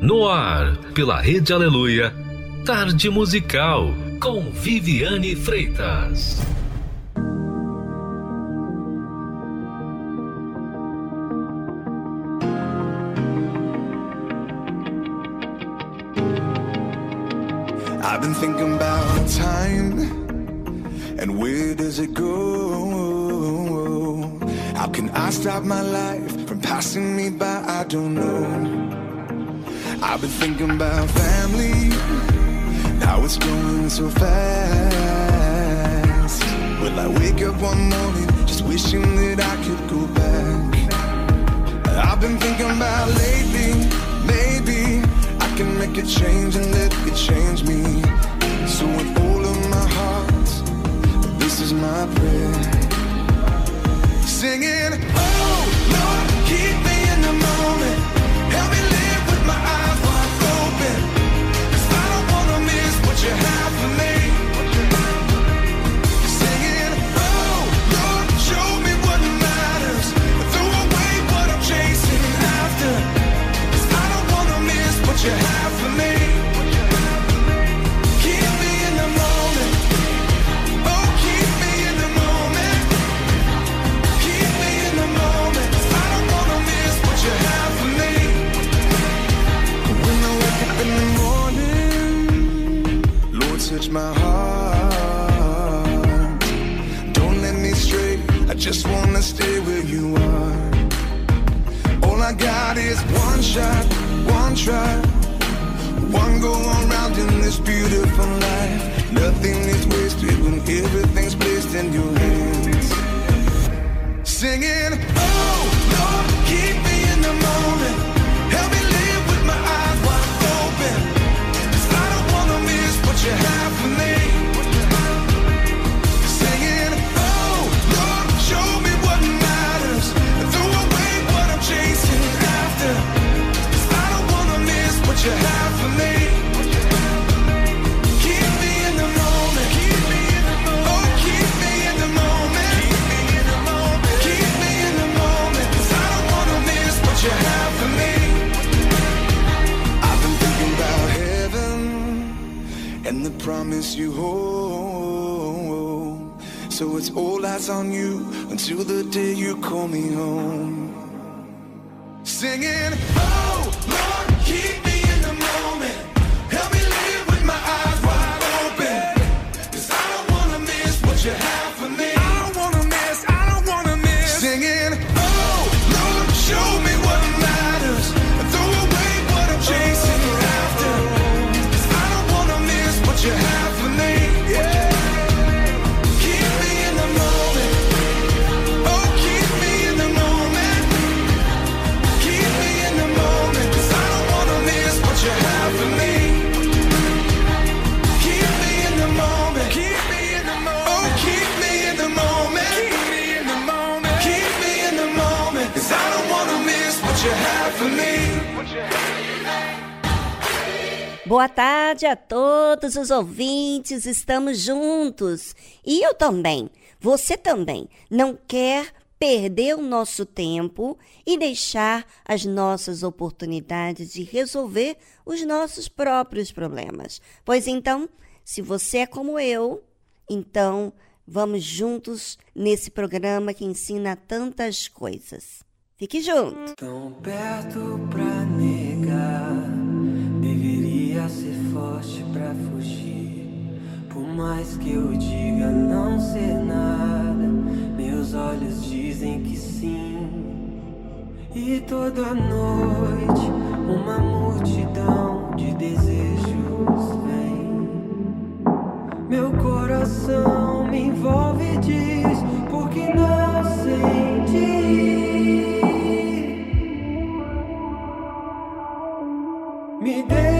No ar, pela Rede Aleluia, Tarde Musical, com Viviane Freitas. I've been thinking about time and where does it go? How can I stop my life from passing me by? I don't know. I've been thinking about family, now it's going so fast. Will I wake up one morning just wishing that I could go back? I've been thinking about lately, maybe I can make a change and let it change me. So with all of my heart, this is my prayer. Singing, oh Lord, keep my heart. Don't let me stray. I just wanna stay where you are. All I got is one shot, one try. One go around in this beautiful life. Nothing is wasted when everything's placed in your hands. Singing, oh Lord, keep me in the moment. Help me live with my eyes wide open. 'Cause I don't wanna miss what you have promise you home. So it's all eyes on you until the day you call me home. Singing, tarde a todos os ouvintes, estamos juntos. E eu também, você também, não quer perder o nosso tempo e deixar as nossas oportunidades de resolver os nossos próprios problemas. Pois então, se você é como eu, então vamos juntos nesse programa que ensina tantas coisas. Fique junto! Tão perto pra negar, ser forte pra fugir. Por mais que eu diga não ser nada, meus olhos dizem que sim. E toda noite uma multidão de desejos vem. Meu coração me envolve e diz: por que não sente? Me deixe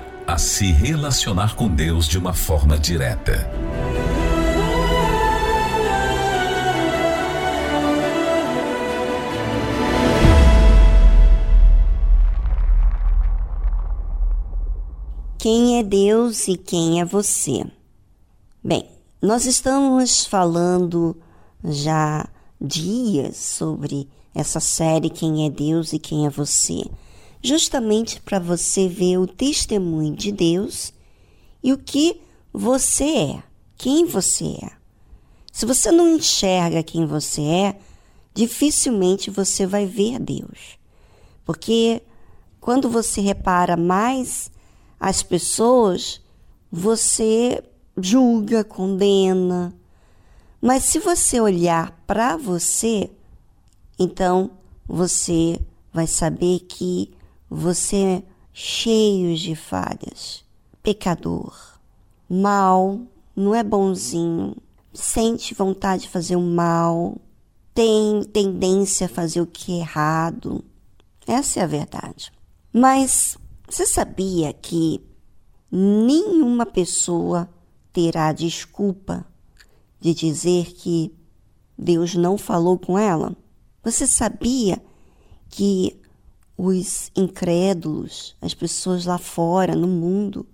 a se relacionar com Deus de uma forma direta. Quem é Deus e quem é você? Bem, nós estamos falando já dias sobre essa série Quem é Deus e quem é você, justamente para você ver o testemunho de Deus e o que você é, quem você é. Se você não enxerga quem você é, dificilmente você vai ver Deus. Porque quando você repara mais as pessoas, você julga, condena. Mas se você olhar para você, então você vai saber que você é cheio de falhas, pecador, mal, não é bonzinho, sente vontade de fazer o mal, tem tendência a fazer o que é errado. Essa é a verdade. Mas você sabia que nenhuma pessoa terá desculpa de dizer que Deus não falou com ela? Você sabia que os incrédulos, as pessoas lá fora, no mundo,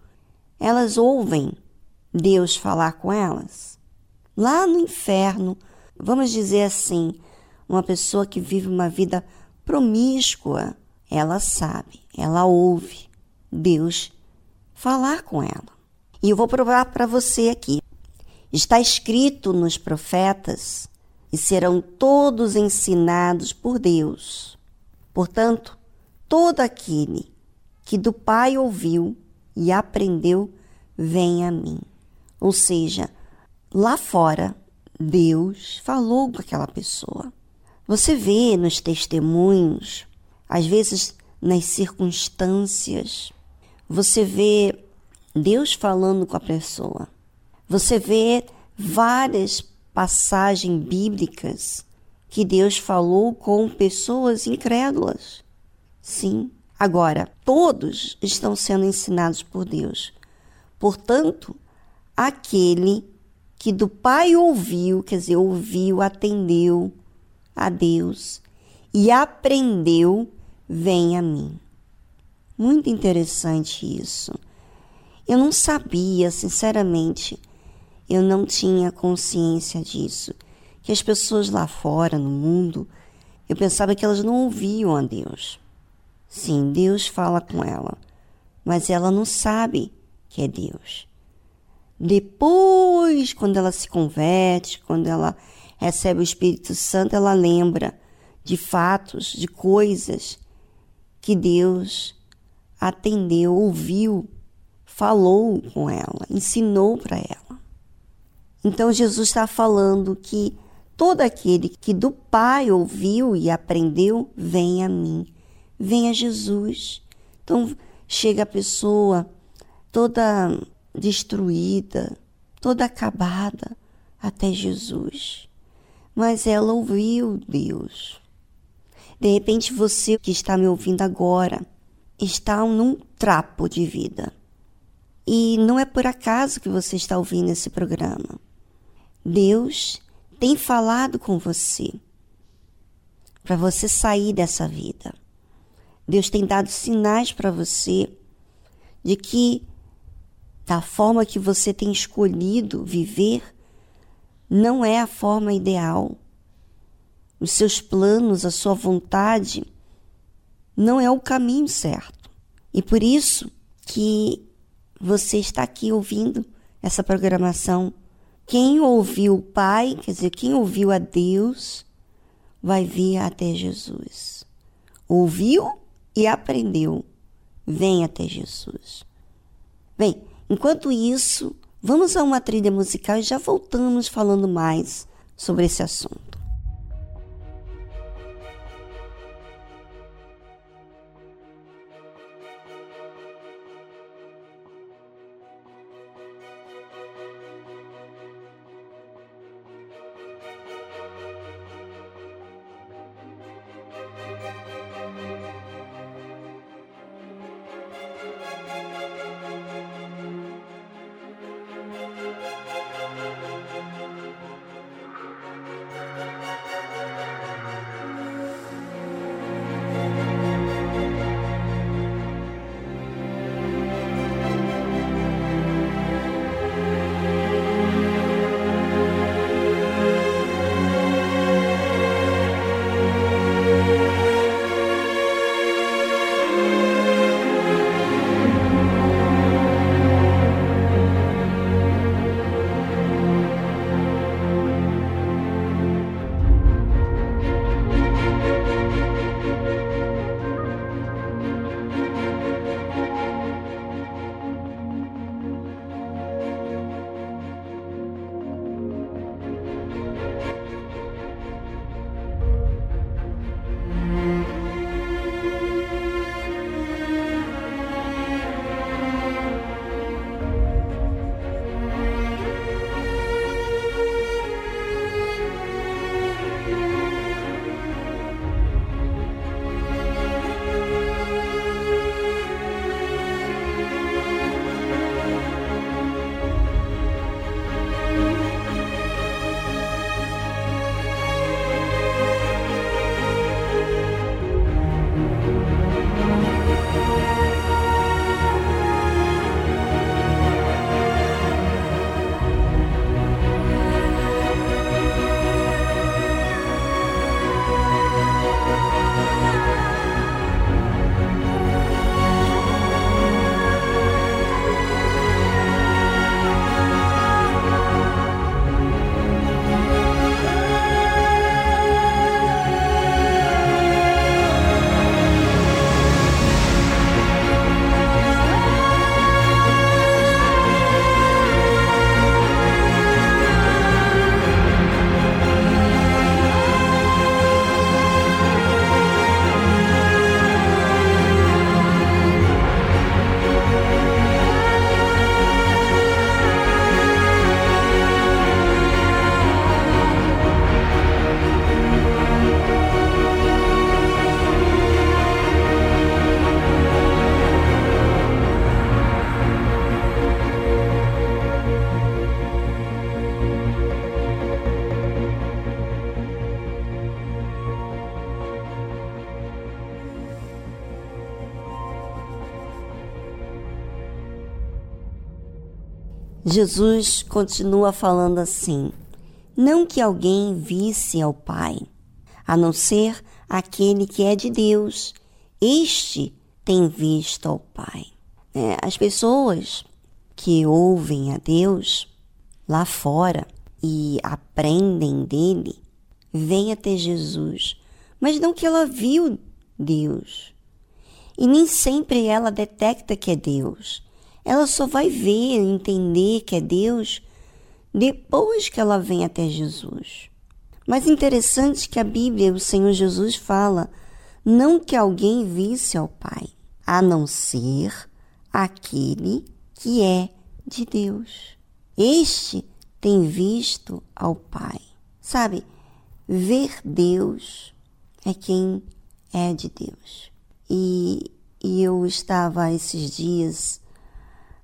elas ouvem Deus falar com elas? Lá no inferno, vamos dizer assim, uma pessoa que vive uma vida promíscua, ela sabe, ela ouve Deus falar com ela. E eu vou provar para você aqui. Está escrito nos profetas e serão todos ensinados por Deus. Portanto, todo aquele que do Pai ouviu e aprendeu, vem a mim. Ou seja, lá fora, Deus falou com aquela pessoa. Você vê nos testemunhos, às vezes nas circunstâncias, você vê Deus falando com a pessoa. Você vê várias passagens bíblicas que Deus falou com pessoas incrédulas. Sim. Agora, todos estão sendo ensinados por Deus. Portanto, aquele que do Pai ouviu, quer dizer, ouviu, atendeu a Deus e aprendeu, vem a mim. Muito interessante isso. Eu não sabia, sinceramente, eu não tinha consciência disso. Que as pessoas lá fora, no mundo, eu pensava que elas não ouviam a Deus. Sim, Deus fala com ela, mas ela não sabe que é Deus. Depois, quando ela se converte, quando ela recebe o Espírito Santo, ela lembra de fatos, de coisas que Deus atendeu, ouviu, falou com ela, ensinou para ela. Então Jesus está falando que todo aquele que do Pai ouviu e aprendeu, vem a mim, vem a Jesus. Então chega a pessoa toda destruída, toda acabada até Jesus. Mas ela ouviu Deus. De repente você que está me ouvindo agora, está num trapo de vida. E não é por acaso que você está ouvindo esse programa. Deus tem falado com você para você sair dessa vida. Deus tem dado sinais para você de que da forma que você tem escolhido viver não é a forma ideal. Os seus planos, a sua vontade não é o caminho certo. E por isso que você está aqui ouvindo essa programação. Quem ouviu o Pai, quer dizer, quem ouviu a Deus, vai vir até Jesus. Ouviu e aprendeu, vem até Jesus. Bem, enquanto isso, vamos a uma trilha musical e já voltamos falando mais sobre esse assunto. Jesus continua falando assim: Não que alguém visse ao Pai, a não ser aquele que é de Deus. Este tem visto ao Pai. É, as pessoas que ouvem a Deus lá fora e aprendem dele, vêm até Jesus, mas não que ela viu Deus. E nem sempre ela detecta que é Deus. Ela só vai ver, entender que é Deus depois que ela vem até Jesus. Mas interessante que a Bíblia, o Senhor Jesus fala, não que alguém visse ao Pai, a não ser aquele que é de Deus. Este tem visto ao Pai. Sabe, ver Deus é quem é de Deus. E, e eu estava esses dias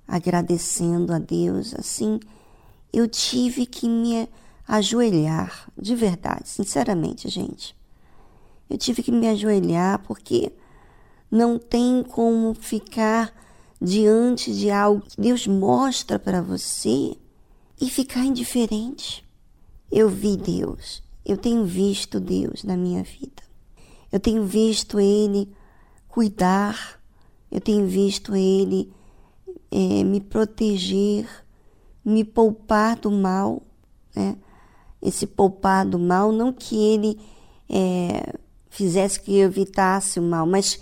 agradecendo a Deus, assim, eu tive que me ajoelhar, de verdade, sinceramente, gente. Eu tive que me ajoelhar porque não tem como ficar diante de algo que Deus mostra para você e ficar indiferente. Eu vi Deus, eu tenho visto Deus na minha vida. Eu tenho visto Ele cuidar, eu tenho visto Ele é, me proteger, me poupar do mal, né? Esse poupar do mal, não que Ele é, fizesse que eu evitasse o mal, mas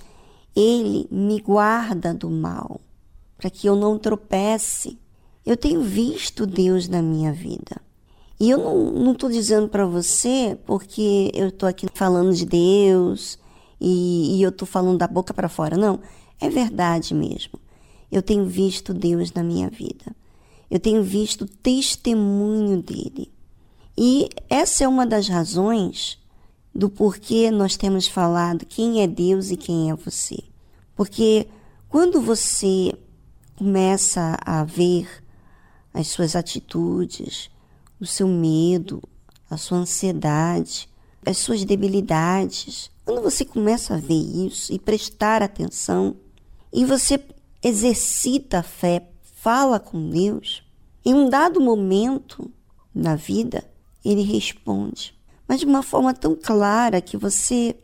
Ele me guarda do mal, para que eu não tropece. Eu tenho visto Deus na minha vida. E eu não estou dizendo para você porque eu estou aqui falando de Deus e, e eu estou falando da boca para fora. Não, é verdade mesmo. Eu tenho visto Deus na minha vida. Eu tenho visto testemunho dele. E essa é uma das razões do porquê nós temos falado quem é Deus e quem é você. Porque quando você começa a ver as suas atitudes, o seu medo, a sua ansiedade, as suas debilidades. Quando você começa a ver isso e prestar atenção, e você exercita a fé, fala com Deus, em um dado momento na vida, ele responde, mas de uma forma tão clara que você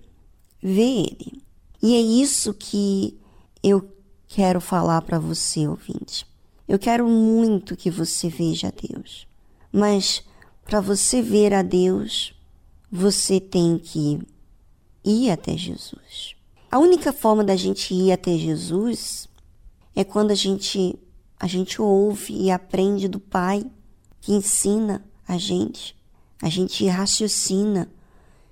vê ele. E é isso que eu quero falar para você, ouvinte. Eu quero muito que você veja Deus. Mas para você ver a Deus, você tem que ir até Jesus. A única forma da gente ir até Jesus é quando a gente a gente ouve e aprende do Pai que ensina a gente. A gente raciocina.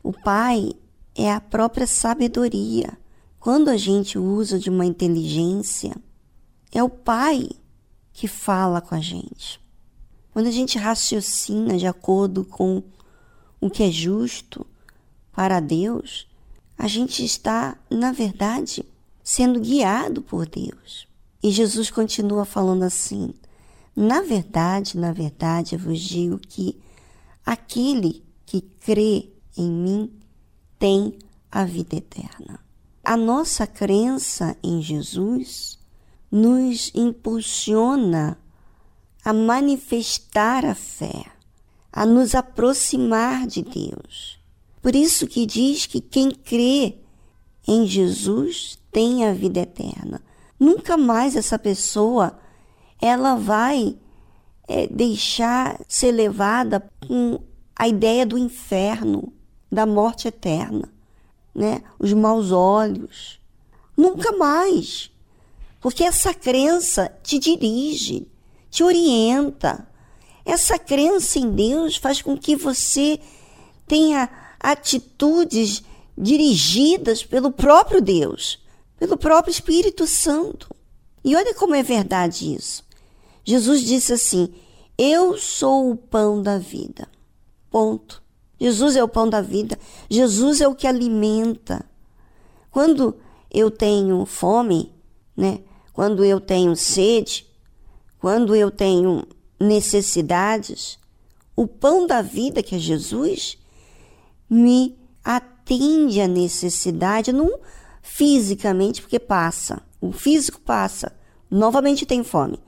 O Pai é a própria sabedoria. Quando a gente usa de uma inteligência, é o Pai que fala com a gente. Quando a gente raciocina de acordo com o que é justo para Deus, a gente está, na verdade, sendo guiado por Deus. E Jesus continua falando assim: Na verdade, na verdade, eu vos digo que aquele que crê em mim tem a vida eterna. A nossa crença em Jesus nos impulsiona a manifestar a fé, a nos aproximar de Deus. Por isso que diz que quem crê em Jesus tem a vida eterna. Nunca mais essa pessoa ela vai é, deixar ser levada com a ideia do inferno, da morte eterna, né? Os maus olhos. Nunca mais. Porque essa crença te dirige, te orienta. Essa crença em Deus faz com que você tenha atitudes dirigidas pelo próprio Deus, pelo próprio Espírito Santo. E olha como é verdade isso. Jesus disse assim: Eu sou o pão da vida. Ponto. Jesus é o pão da vida. Jesus é o que alimenta. Quando eu tenho fome, né? Quando eu tenho sede, quando eu tenho necessidades, o pão da vida, que é Jesus, me atende à necessidade, não fisicamente, porque passa. O físico passa, novamente tem fome,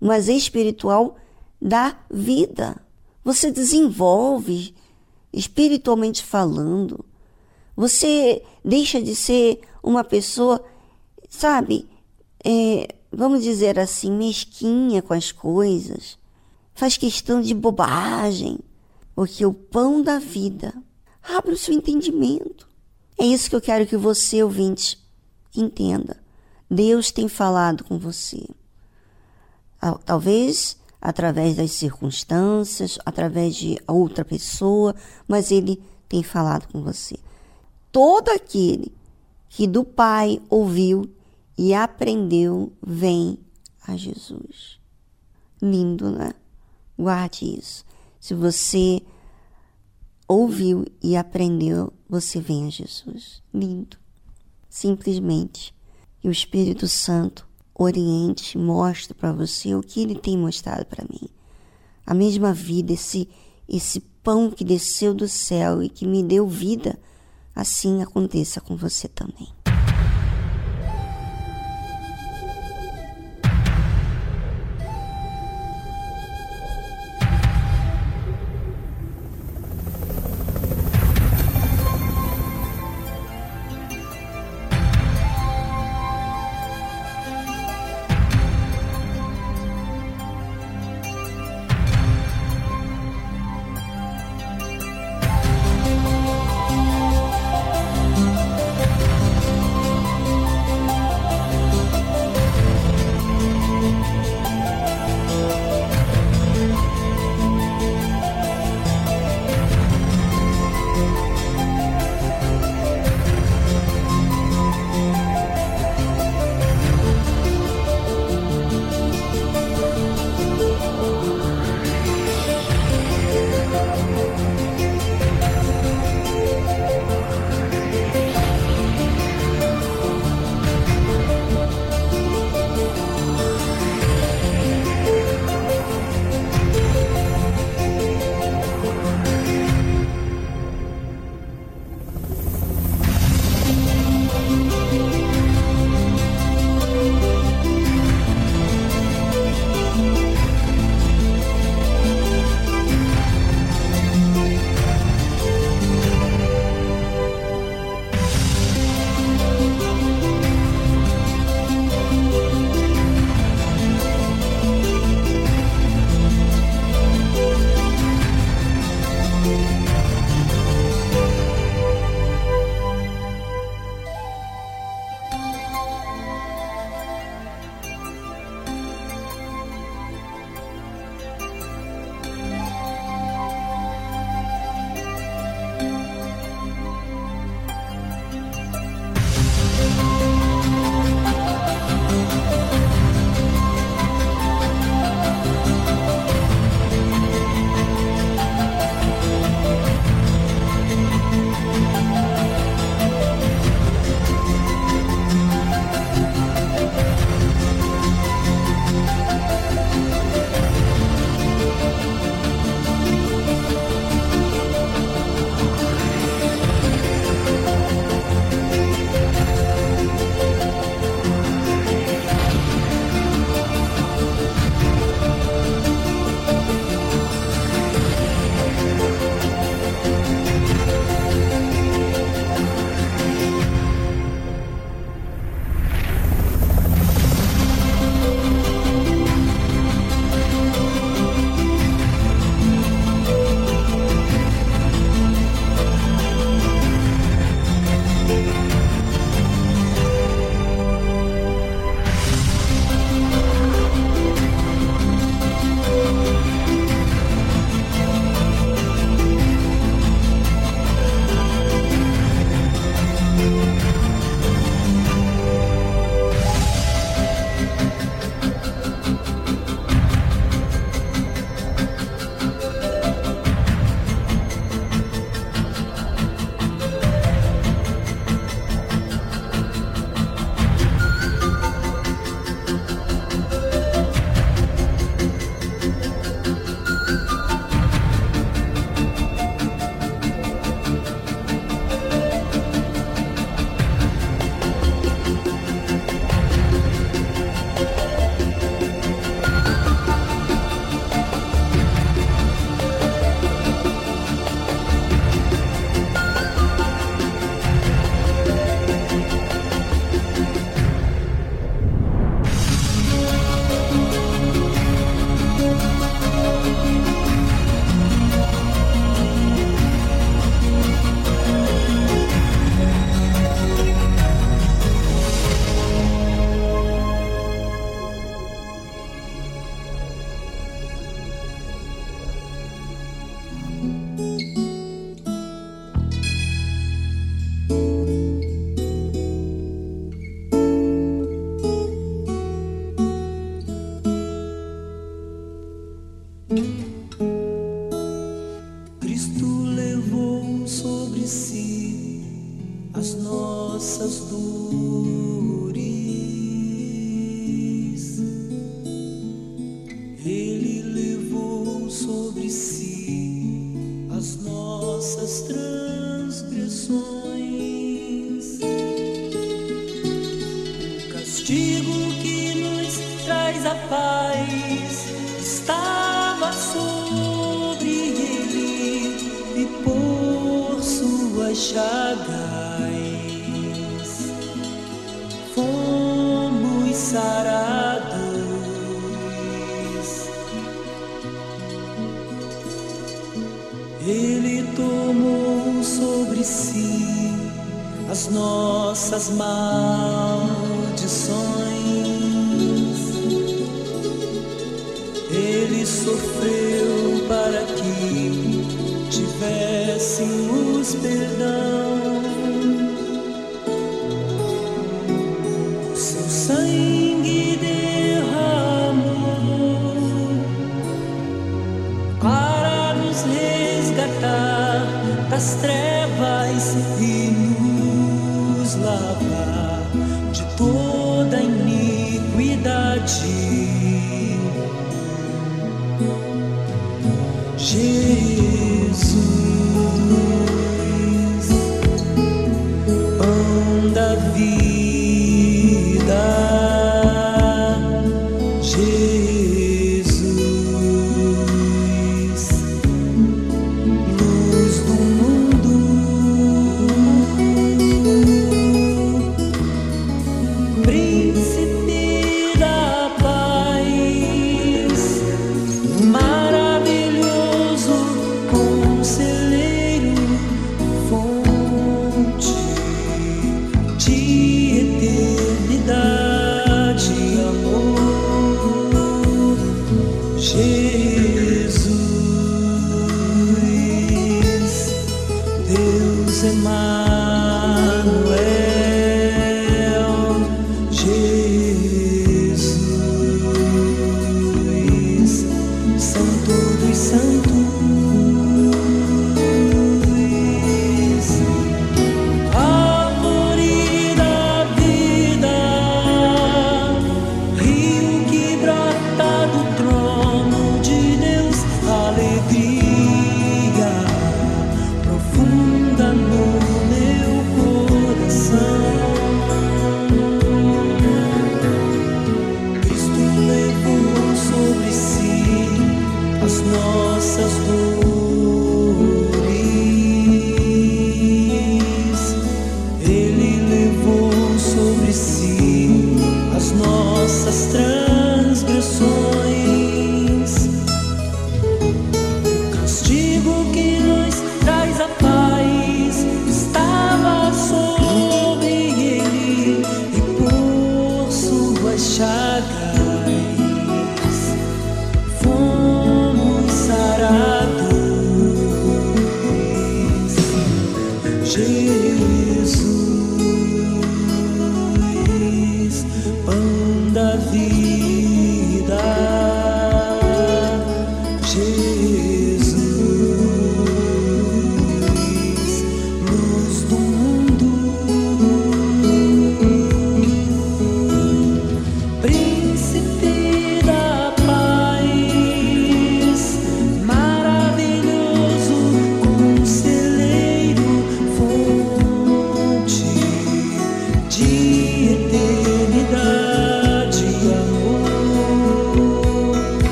mas espiritual dá vida. Você desenvolve espiritualmente falando. Você deixa de ser uma pessoa, sabe, é, vamos dizer assim, mesquinha com as coisas. Faz questão de bobagem, porque o pão da vida abre o seu entendimento. É isso que eu quero que você, ouvinte, entenda. Deus tem falado com você. Talvez através das circunstâncias, através de outra pessoa, mas ele tem falado com você. Todo aquele que do Pai ouviu e aprendeu, vem a Jesus. Lindo, né? Guarde isso. Se você ouviu e aprendeu, você vem a Jesus. Lindo. Simplesmente. E o Espírito Santo oriente, mostre para você o que ele tem mostrado para mim. A mesma vida, esse, esse pão que desceu do céu e que me deu vida, assim aconteça com você também.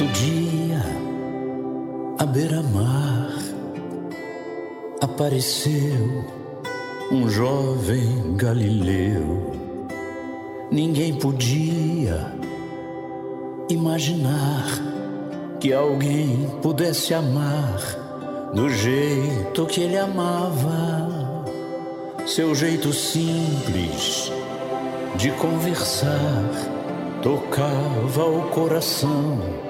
Certo dia, à beira-mar, apareceu um jovem galileu. Ninguém podia imaginar que alguém pudesse amar do jeito que ele amava. Seu jeito simples de conversar tocava o coração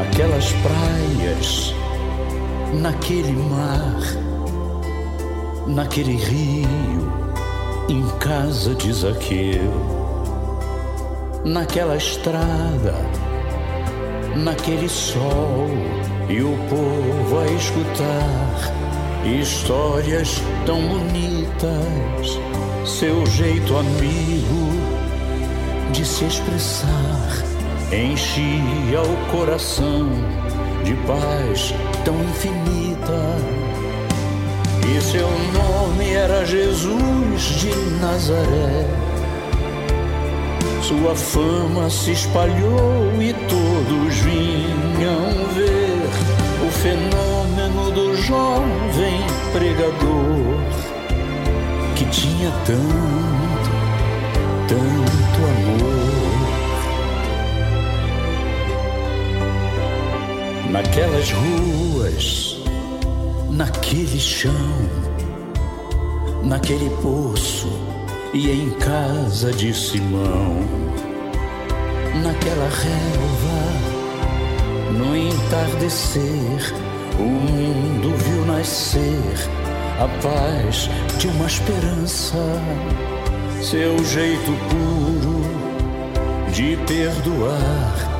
Naquelas praias, naquele mar, naquele rio, em casa de Zaqueu, naquela estrada, naquele sol, e o povo a escutar histórias tão bonitas, seu jeito amigo de se expressar enchia o coração de paz tão infinita. E seu nome era Jesus de Nazaré. Sua fama se espalhou e todos vinham ver o fenômeno do jovem pregador que tinha tanto, tanto amor. Naquelas ruas, naquele chão, naquele poço e em casa de Simão, naquela relva, no entardecer, o mundo viu nascer a paz de uma esperança, seu jeito puro de perdoar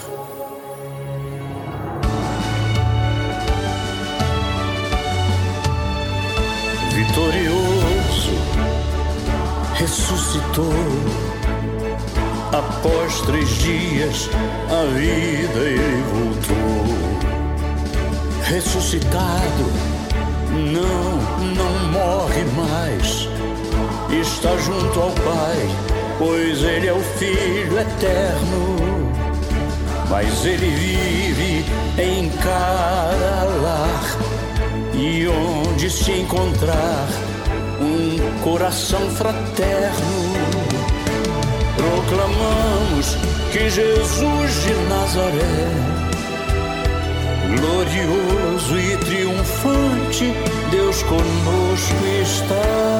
Ressuscitou. Após três dias, a vida ele voltou. Ressuscitado, não, não morre mais. Está junto ao Pai, pois ele é o Filho eterno. Mas ele vive em cada lar e onde se encontrar um coração fraterno, proclamamos que Jesus de Nazaré, glorioso e triunfante, Deus conosco está.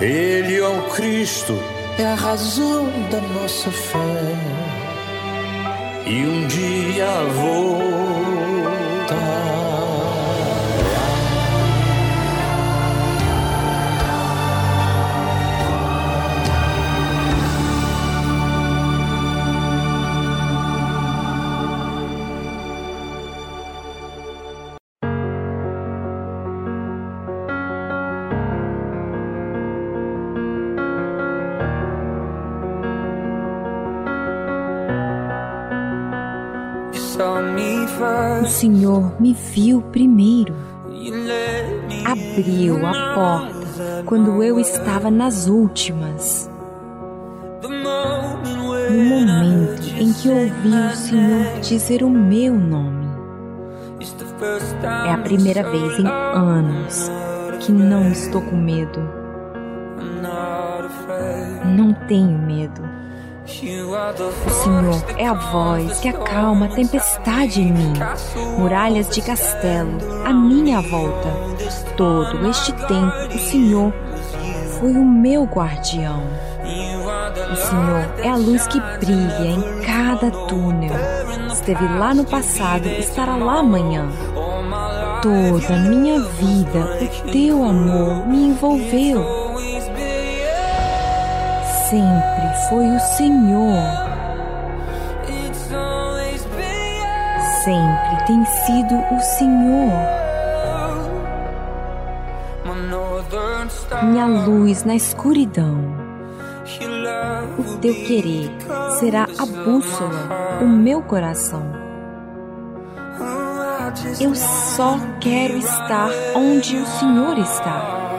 Ele é o Cristo, é a razão da nossa fé. E um dia voltará. Me viu primeiro, abriu a porta quando eu estava nas últimas. No momento em que ouvi o Senhor dizer o meu nome. É a primeira vez em anos que não estou com medo. Não tenho medo. O Senhor é a voz que acalma a tempestade em mim. Muralhas de castelo à minha volta. Todo este tempo, o Senhor foi o meu guardião. O Senhor é a luz que brilha em cada túnel. Esteve lá no passado, estará lá amanhã. Toda a minha vida, o teu amor me envolveu. Sempre foi o Senhor. Sempre tem sido o Senhor. Minha luz na escuridão. O teu querer será a bússola, o meu coração. Eu só quero estar onde o Senhor está.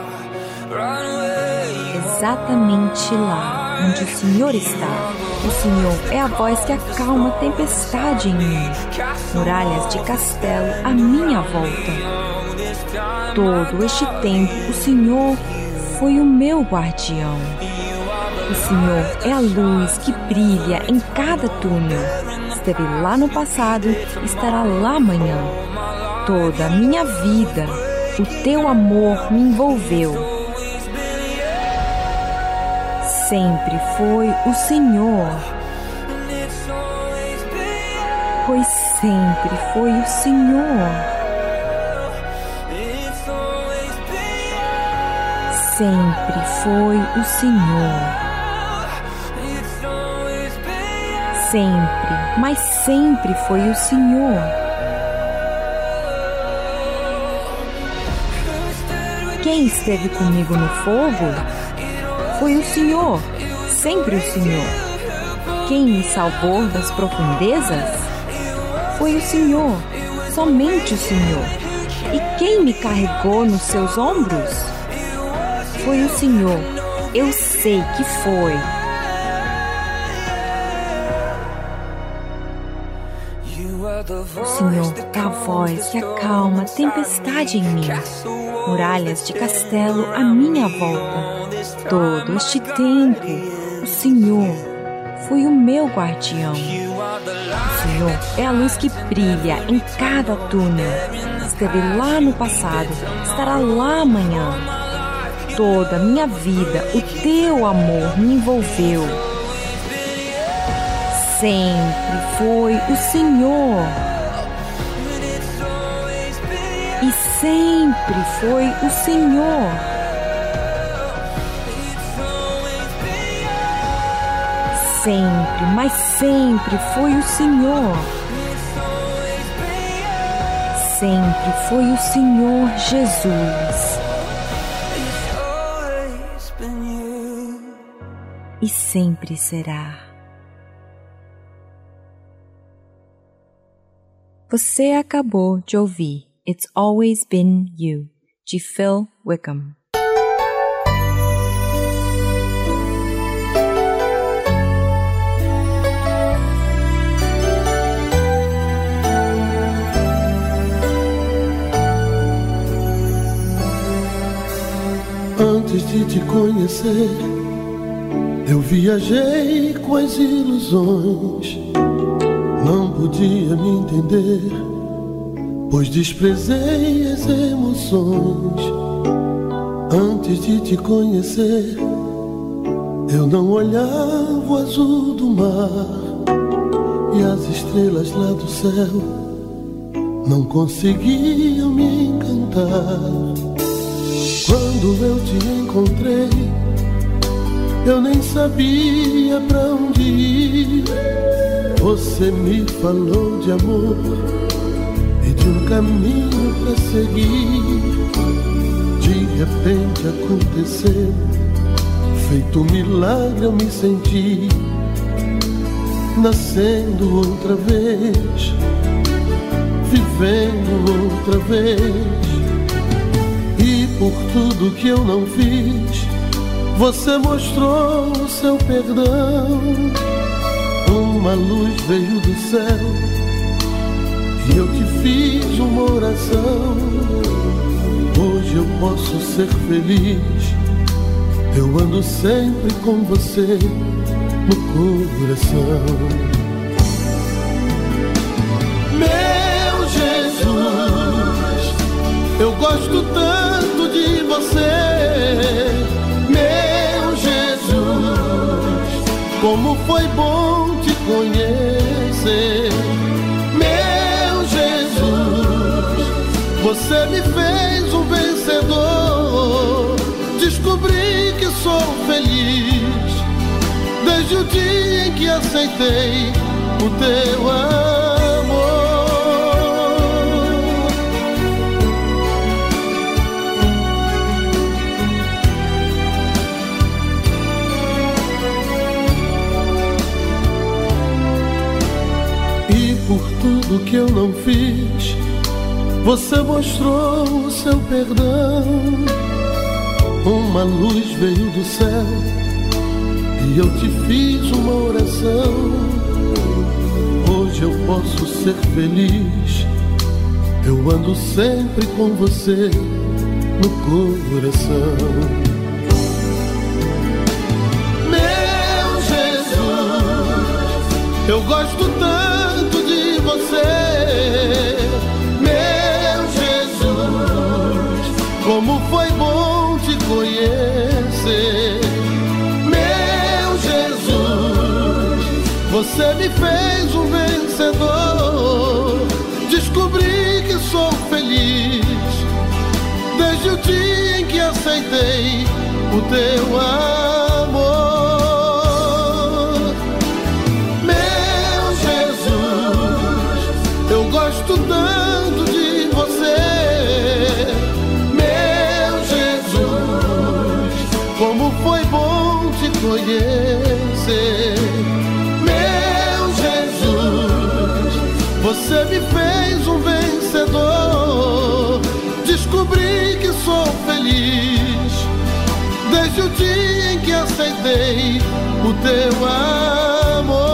Exatamente lá onde o Senhor está. O Senhor é a voz que acalma a tempestade em mim. Muralhas de castelo à minha volta. Todo este tempo, o Senhor foi o meu guardião. O Senhor é a luz que brilha em cada túnel. Esteve lá no passado, estará lá amanhã. Toda a minha vida, o teu amor me envolveu. Sempre foi o Senhor, pois sempre foi o Senhor. Sempre foi o Senhor. Sempre, mas sempre foi o Senhor. Quem esteve comigo no fogo foi o Senhor, sempre o Senhor. Quem me salvou das profundezas foi o Senhor, somente o Senhor. E quem me carregou nos seus ombros foi o Senhor. Eu sei que foi. O Senhor é a voz que acalma tempestade em mim. Muralhas de castelo à minha volta. Todo este tempo, o Senhor foi o meu guardião. O Senhor é a luz que brilha em cada túnel. Esteve lá no passado, estará lá amanhã. Toda a minha vida, o teu amor me envolveu. Sempre foi o Senhor. E sempre foi o Senhor. Sempre, mas sempre foi o Senhor. Sempre foi o Senhor Jesus. E sempre será. Você acabou de ouvir It's Always Been You, de Phil Wickham. Antes de te conhecer, eu viajei com as ilusões. Não podia me entender, pois desprezei as emoções. Antes de te conhecer, eu não olhava o azul do mar e as estrelas lá do céu não conseguiam me encantar. Quando eu te encontrei, eu nem sabia pra onde ir. Você me falou de amor e de um caminho pra seguir. De repente aconteceu, feito um milagre eu me senti, nascendo outra vez, vivendo outra vez. Por tudo que eu não fiz, você mostrou o seu perdão. Uma luz veio do céu e eu te fiz uma oração. Hoje eu posso ser feliz. Eu ando sempre com você no coração. Meu Jesus, eu gosto tanto você. Meu Jesus, como foi bom te conhecer. Meu Jesus, você me fez um vencedor. Descobri que sou feliz desde o dia em que aceitei o teu amor. Tudo que eu não fiz, você mostrou o seu perdão. Uma luz veio do céu e eu te fiz uma oração. Hoje eu posso ser feliz. Eu ando sempre com você no coração. Meu Jesus, eu gosto tanto você me fez um vencedor. Descobri que sou feliz desde o dia em que aceitei o teu amor. Meu Jesus, eu gosto tanto de você. Meu Jesus, como foi bom te conhecer. Você me fez um vencedor. Descobri que sou feliz desde o dia em que aceitei o teu amor.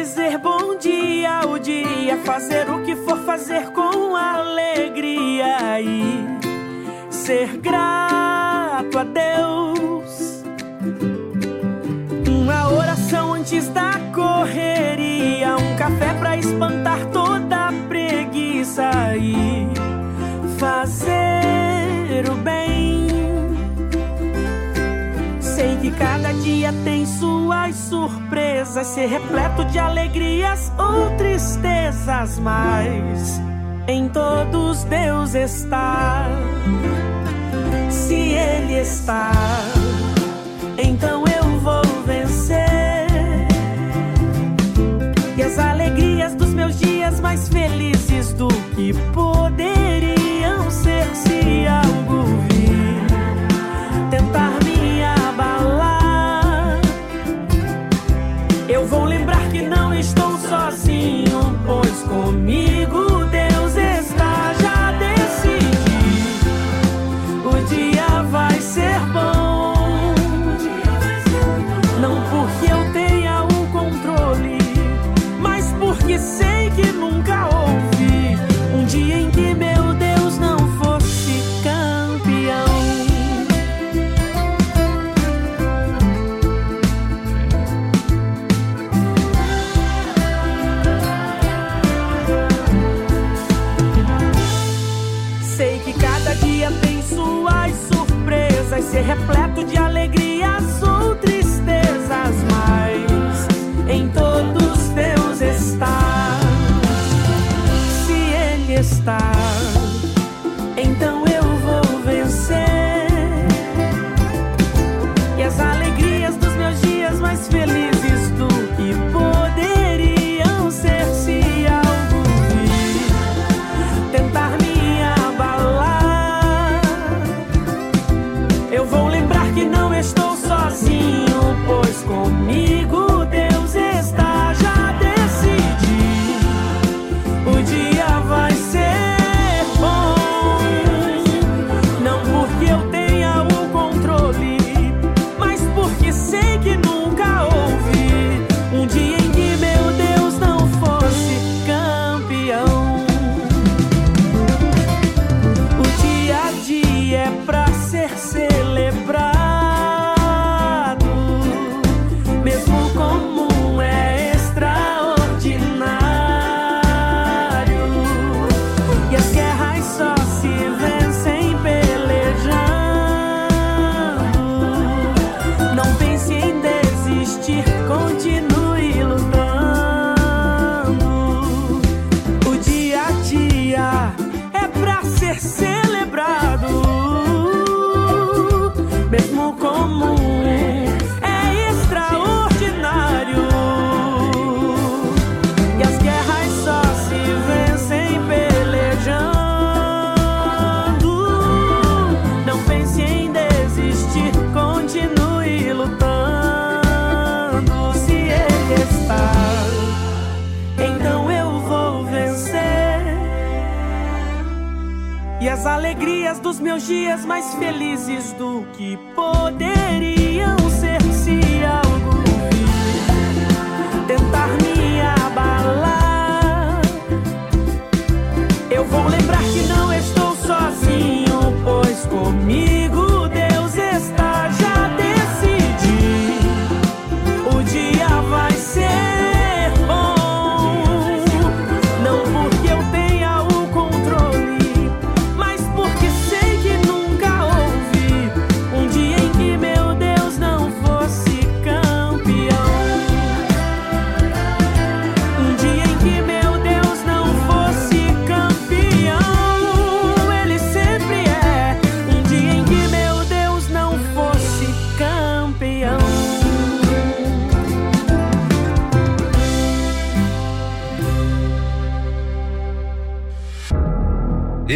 dizer bom dia o dia, fazer o que for fazer com alegria e ser grato a Deus. Uma oração antes da correria, um café para espantar toda a preguiça e fazer o bem. Sei que cada dia tem sua Vai ser repleto de alegrias ou tristezas, mas em todos Deus está. Se Ele está.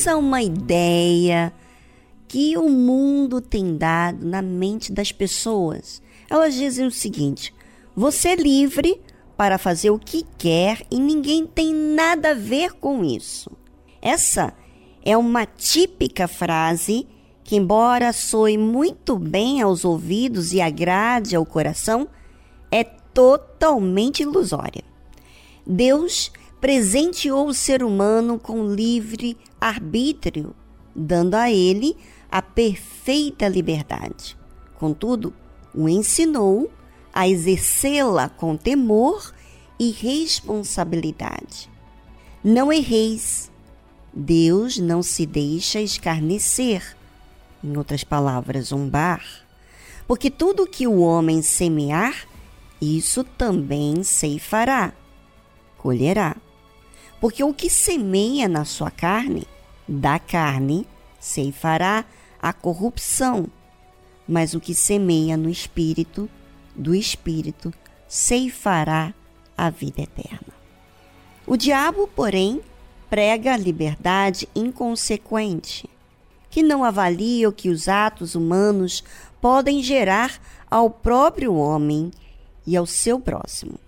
Vamos a uma ideia que o mundo tem dado na mente das pessoas. Elas dizem o seguinte: você é livre para fazer o que quer e ninguém tem nada a ver com isso. Essa é uma típica frase que, embora soe muito bem aos ouvidos e agrade ao coração, é totalmente ilusória. Deus presenteou o ser humano com livre arbítrio, dando a ele a perfeita liberdade. Contudo, o ensinou a exercê-la com temor e responsabilidade. Não erreis. Deus não se deixa escarnecer, em outras palavras, zombar, porque tudo que o homem semear, isso também ceifará, colherá. Porque o que semeia na sua carne, da carne ceifará a corrupção, mas o que semeia no espírito, do espírito ceifará a vida eterna. O diabo, porém, prega a liberdade inconsequente, que não avalia o que os atos humanos podem gerar ao próprio homem e ao seu próximo.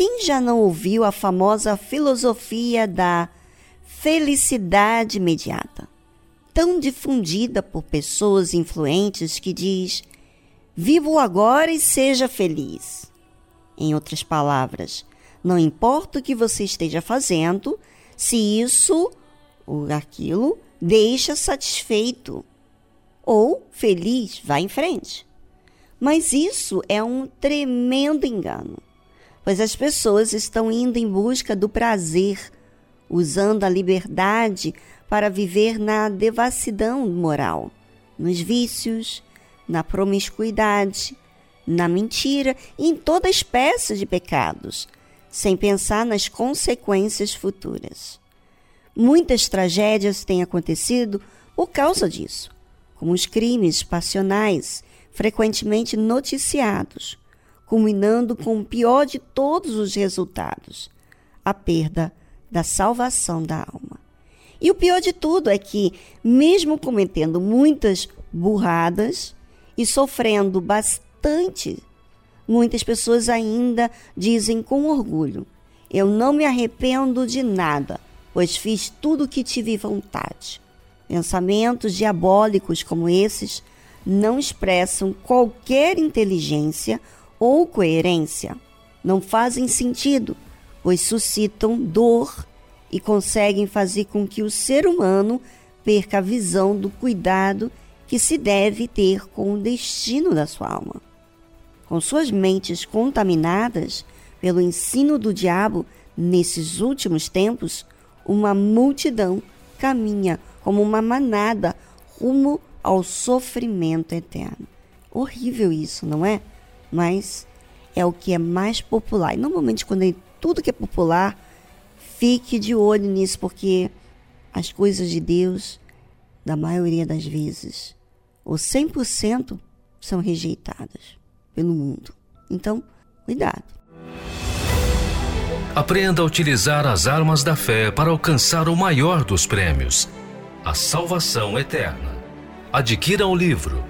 Quem já não ouviu a famosa filosofia da felicidade imediata, tão difundida por pessoas influentes que diz: "Viva o agora e seja feliz"? Em outras palavras, não importa o que você esteja fazendo, se isso ou aquilo deixa satisfeito ou feliz, vá em frente. Mas isso é um tremendo engano, pois as pessoas estão indo em busca do prazer, usando a liberdade para viver na devassidão moral, nos vícios, na promiscuidade, na mentira e em toda espécie de pecados, sem pensar nas consequências futuras. Muitas tragédias têm acontecido por causa disso, como os crimes passionais frequentemente noticiados, culminando com o pior de todos os resultados, a perda da salvação da alma. E o pior de tudo é que, mesmo cometendo muitas burradas e sofrendo bastante, muitas pessoas ainda dizem com orgulho: Eu não me arrependo de nada, pois fiz tudo o que tive vontade. Pensamentos diabólicos como esses não expressam qualquer inteligência ou coerência. Não fazem sentido, pois suscitam dor e conseguem fazer com que o ser humano perca a visão do cuidado que se deve ter com o destino da sua alma. Com suas mentes contaminadas pelo ensino do diabo nesses últimos tempos, uma multidão caminha como uma manada rumo ao sofrimento eterno. Horrível isso, não é? Mas é o que é mais popular. E normalmente, quando é tudo que é popular, fique de olho nisso, porque as coisas de Deus, da maioria das vezes, ou 100%, são rejeitadas pelo mundo. Então, cuidado. Aprenda a utilizar as armas da fé para alcançar o maior dos prêmios, a salvação eterna. Adquira o livro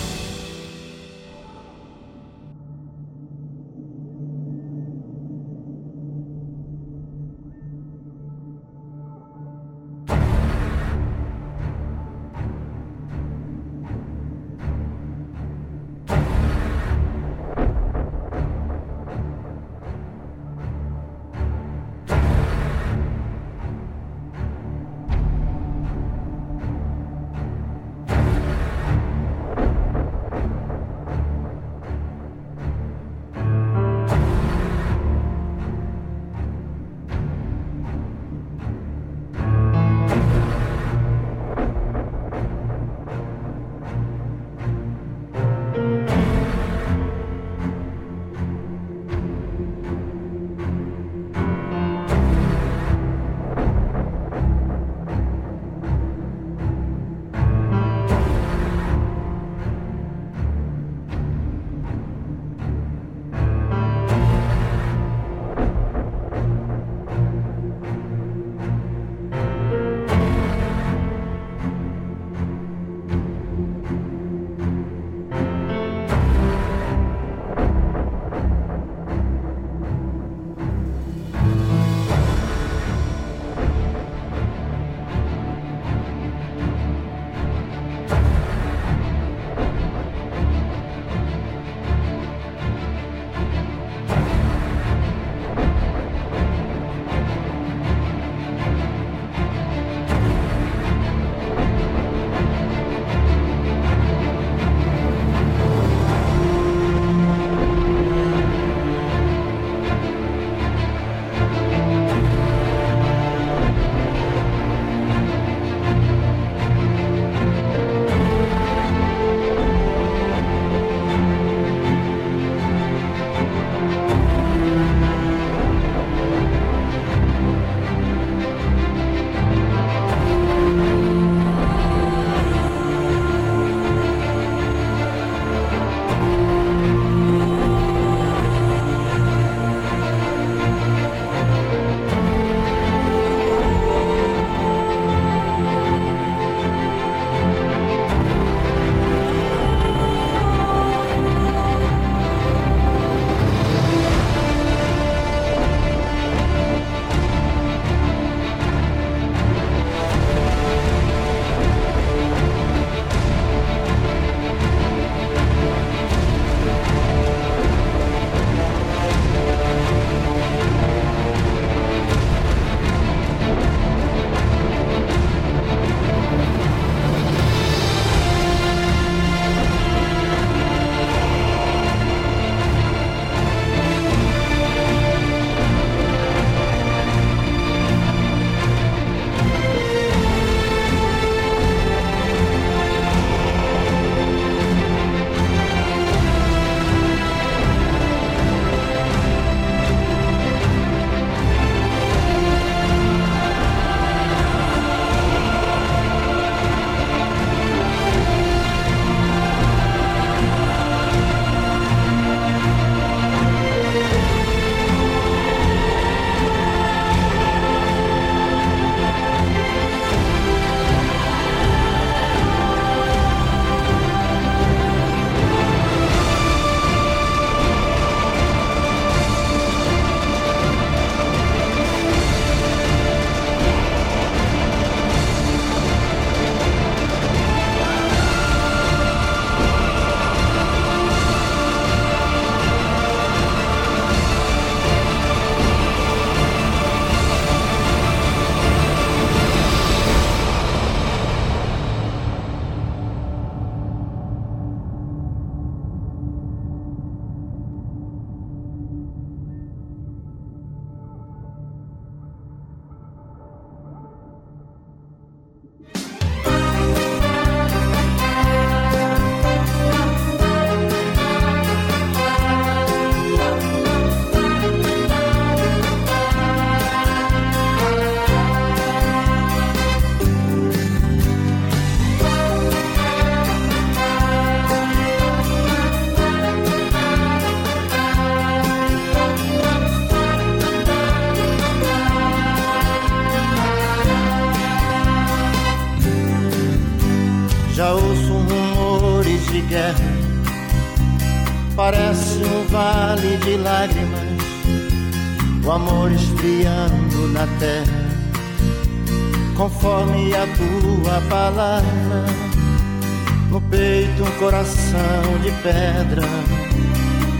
pedra,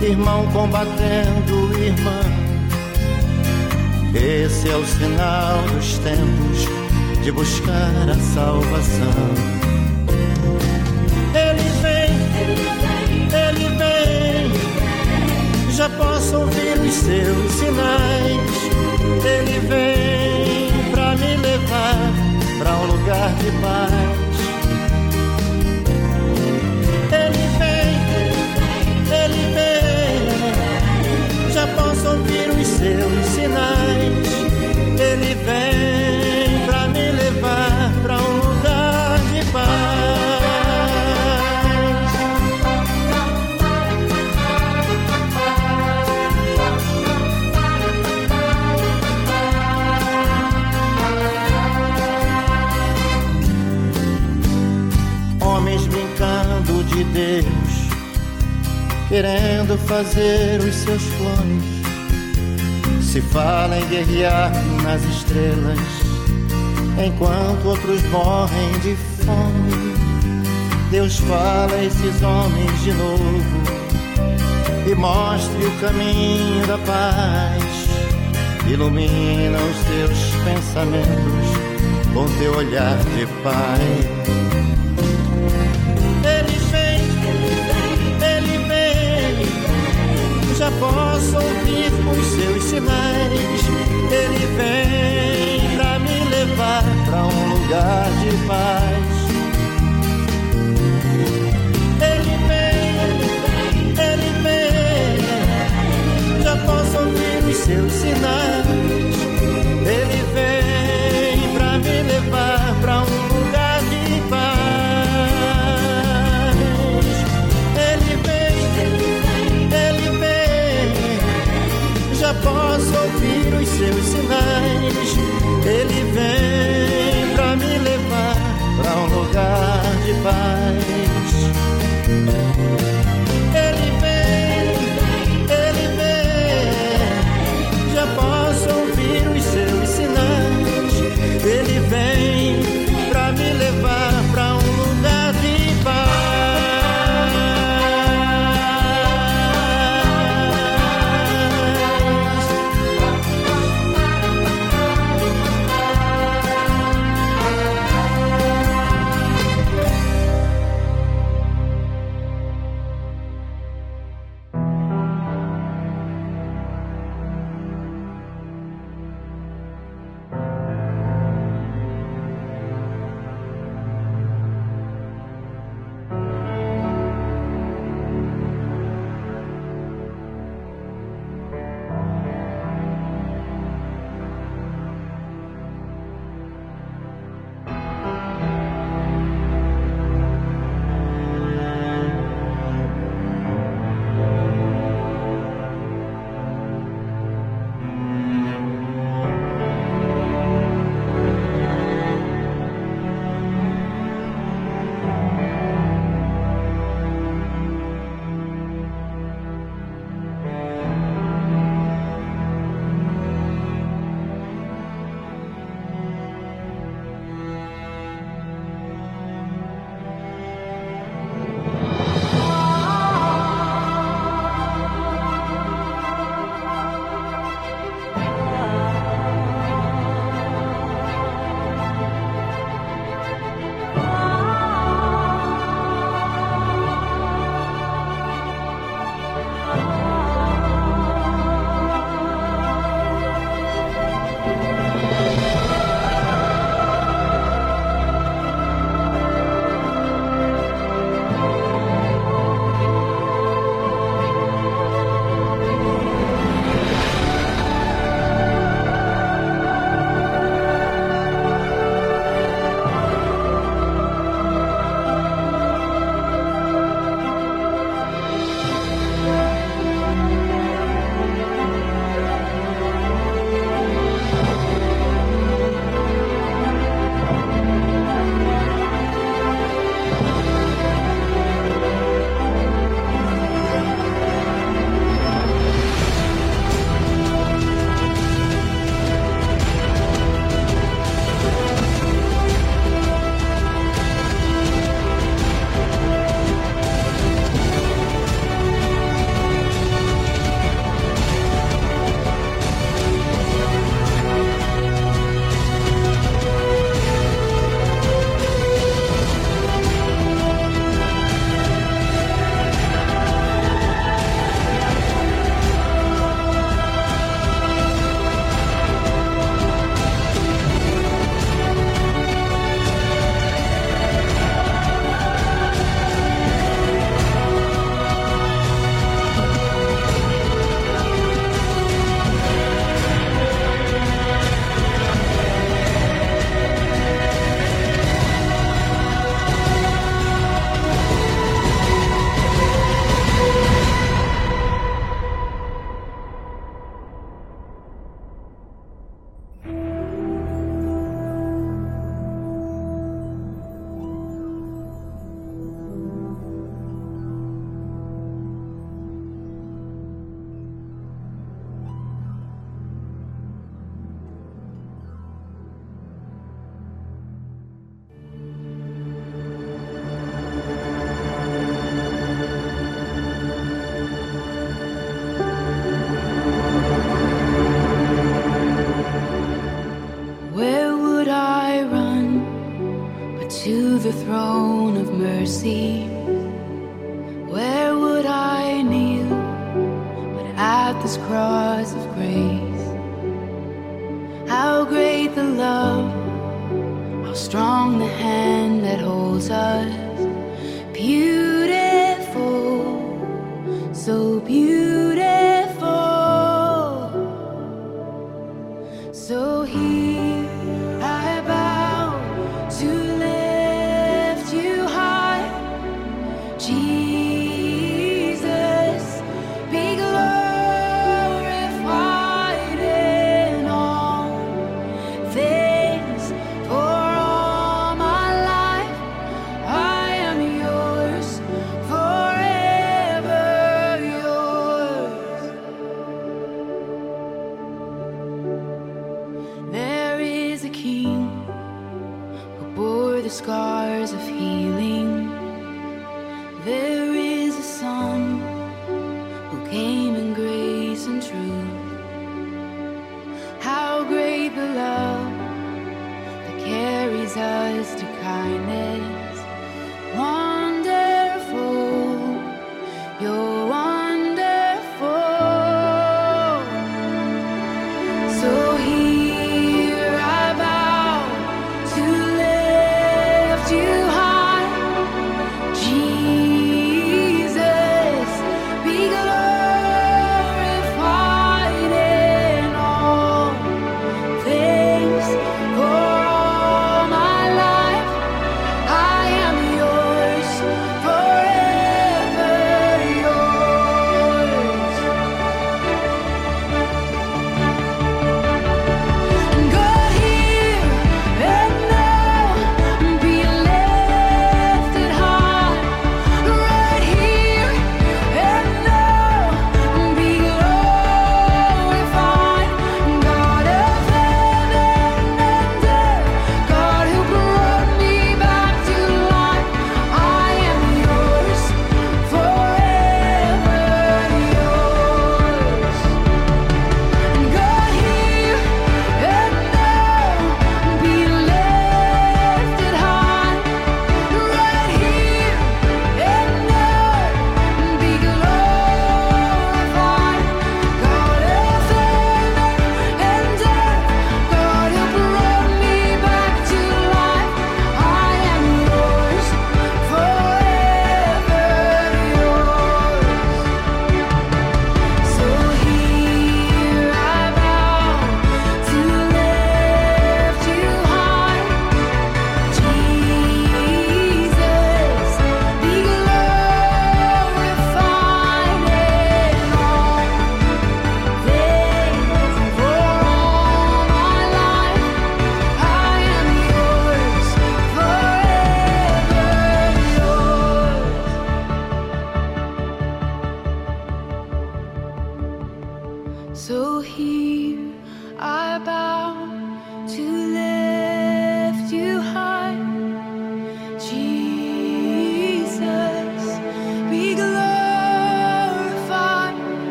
irmão combatendo irmã. Esse é o sinal dos tempos de buscar a salvação. Ele vem, ele vem, já posso ouvir os seus sinais. Ele vem pra me levar pra um lugar de paz. Ele vem pra me levar pra um lugar de paz. Homens brincando de Deus, querendo fazer os seus clones. Se fala em guerrear estrelas, enquanto outros morrem de fome. Deus fala a esses homens de novo e mostre o caminho da paz. Ilumina os teus pensamentos com teu olhar de pai. Já posso ouvir os seus sinais. Ele vem pra me levar pra um lugar de paz. Ele vem, ele vem, já posso ouvir os seus sinais. seus sinais. Ele vem pra me levar pra um lugar de paz.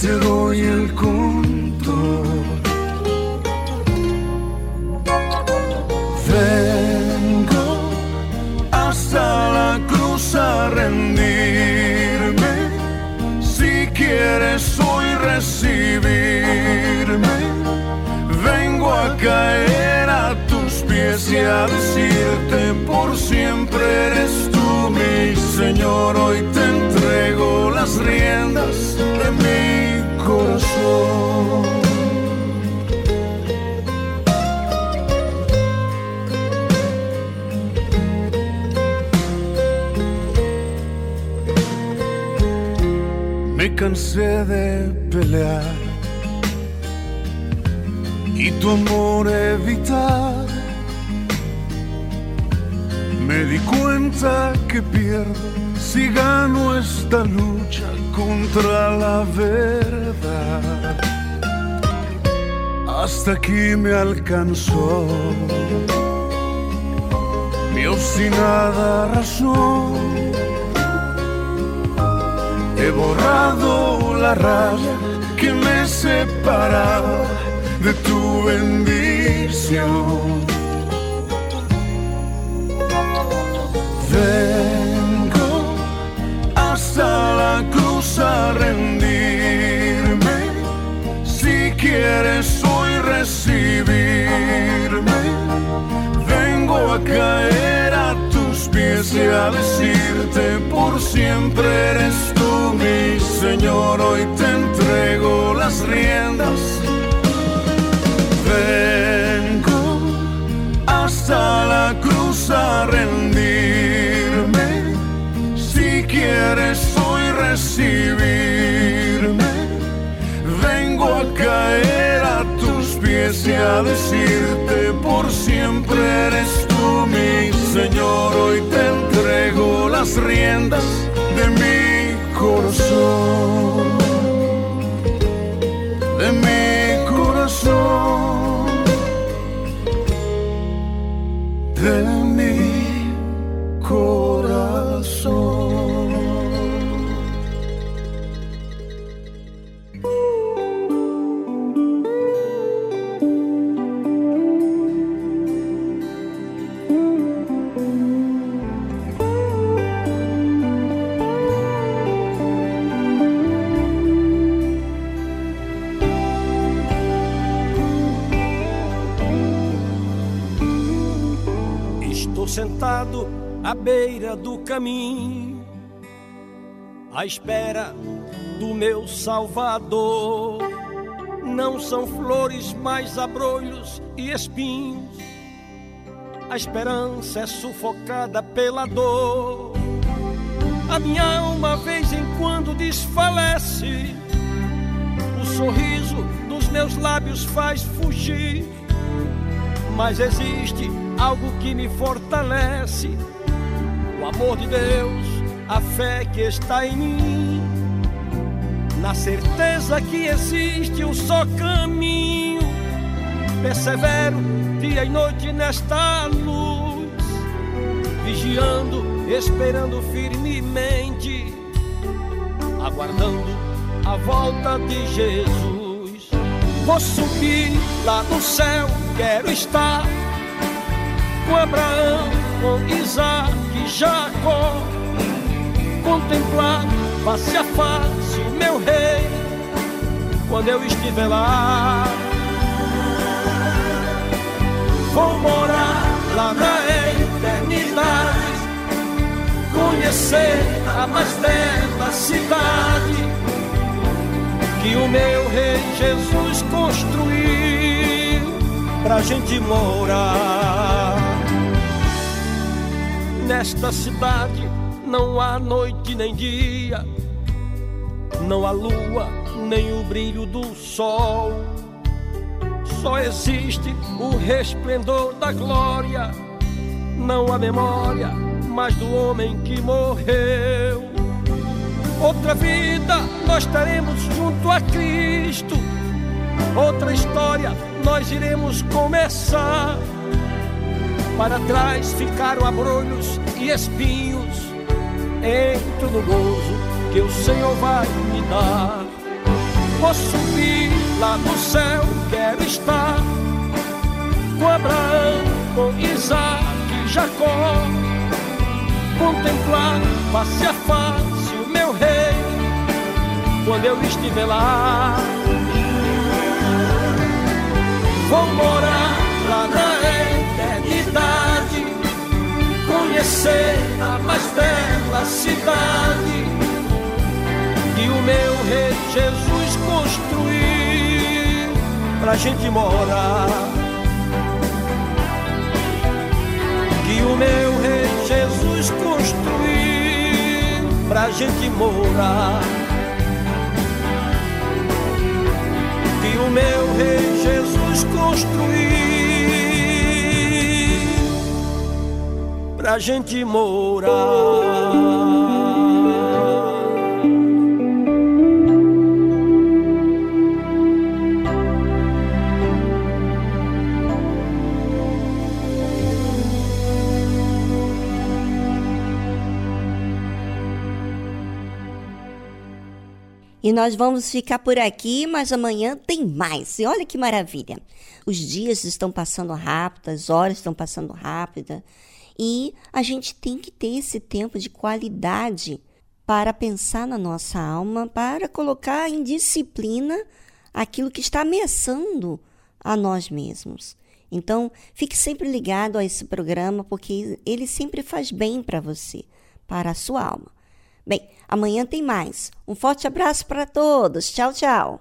te doy el corazón. Cansé de pelear y tu amor evitar. Me di cuenta que pierdo si gano esta lucha contra la verdad. Hasta aquí me alcanzó mi obstinada razón. He borrado la raya que me separaba de tu bendición. Vengo hasta la cruz a rendirme. Si quieres hoy recibirme, vengo a caer a tus y a decirte por siempre eres tú mi Señor. Hoy te entrego las riendas. Vengo hasta la cruz a rendirme. Si quieres hoy recibirme, y a decirte por siempre eres tú mi Señor. Hoy te entrego las riendas de mi corazón, de mi corazón, de sentado à beira do caminho, à espera do meu Salvador. Não são flores, mas abrolhos e espinhos. A esperança é sufocada pela dor. A minha alma, vez em quando, desfalece. O sorriso dos meus lábios faz fugir mas existe algo que me fortalece: o amor de Deus, a fé que está em mim, na certeza que existe um só caminho. Persevero dia e noite nesta luz, vigiando, esperando firmemente, aguardando a volta de Jesus. Vou subir lá no céu, quero estar com Abraão, com Isaac e Jacó. Contemplar face a face o meu rei, quando eu estiver lá. Vou morar lá na eternidade, conhecer a mais bela cidade que o meu rei Jesus construiu pra gente morar. Nesta cidade não há noite nem dia, não há lua nem o brilho do sol. Só existe o resplendor da glória, não há memória mais do homem que morreu. Outra vida nós teremos junto a Cristo. Outra história nós iremos começar. Para trás ficaram abrolhos e espinhos. Entro no gozo que o Senhor vai me dar. Vou subir lá no céu, quero estar com Abraão, com Isaac e Jacó. Contemplar face a face o meu rei quando eu estiver lá. Vou morar ser a mais bela cidade que o meu rei Jesus construiu pra gente morar. Que o meu rei Jesus construiu pra gente morar. Que o meu rei Jesus construiu pra gente morar. E nós vamos ficar por aqui, mas amanhã tem mais. E olha que maravilha. Os dias estão passando rápido, as horas estão passando rápida. E a gente tem que ter esse tempo de qualidade para pensar na nossa alma, para colocar em disciplina aquilo que está ameaçando a nós mesmos. Então, fique sempre ligado a esse programa, porque ele sempre faz bem para você, para a sua alma. Bem, amanhã tem mais. Um forte abraço para todos. Tchau, tchau.